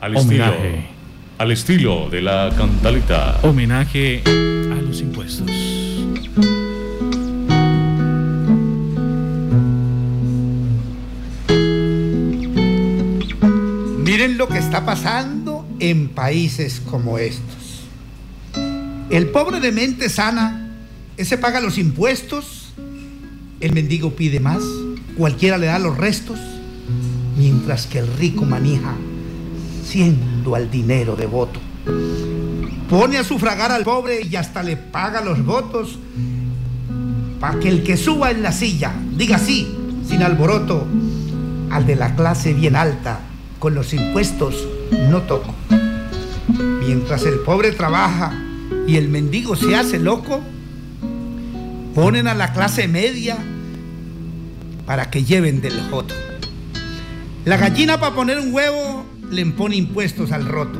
Al estilo, al estilo de la cantalita. Homenaje a los impuestos. Miren lo que está pasando en países como estos. El pobre de mente sana, ese paga los impuestos, el mendigo pide más, cualquiera le da los restos, mientras que el rico manija siendo al dinero devoto. Pone a sufragar al pobre y hasta le paga los votos para que el que suba en la silla diga sí, sin alboroto, al de la clase bien alta, con los impuestos no toco. Mientras el pobre trabaja y el mendigo se hace loco, ponen a la clase media para que lleven del joto. La gallina para poner un huevo le impone impuestos al roto.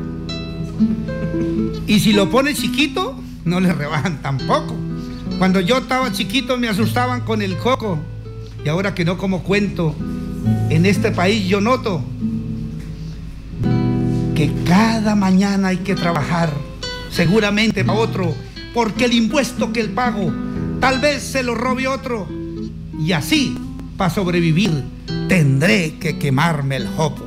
Y si lo pone chiquito, no le rebajan tampoco. Cuando yo estaba chiquito me asustaban con el coco. Y ahora que no como cuento, en este país yo noto que cada mañana hay que trabajar, seguramente para otro, porque el impuesto que el pago tal vez se lo robe otro. Y así, para sobrevivir, tendré que quemarme el jopo.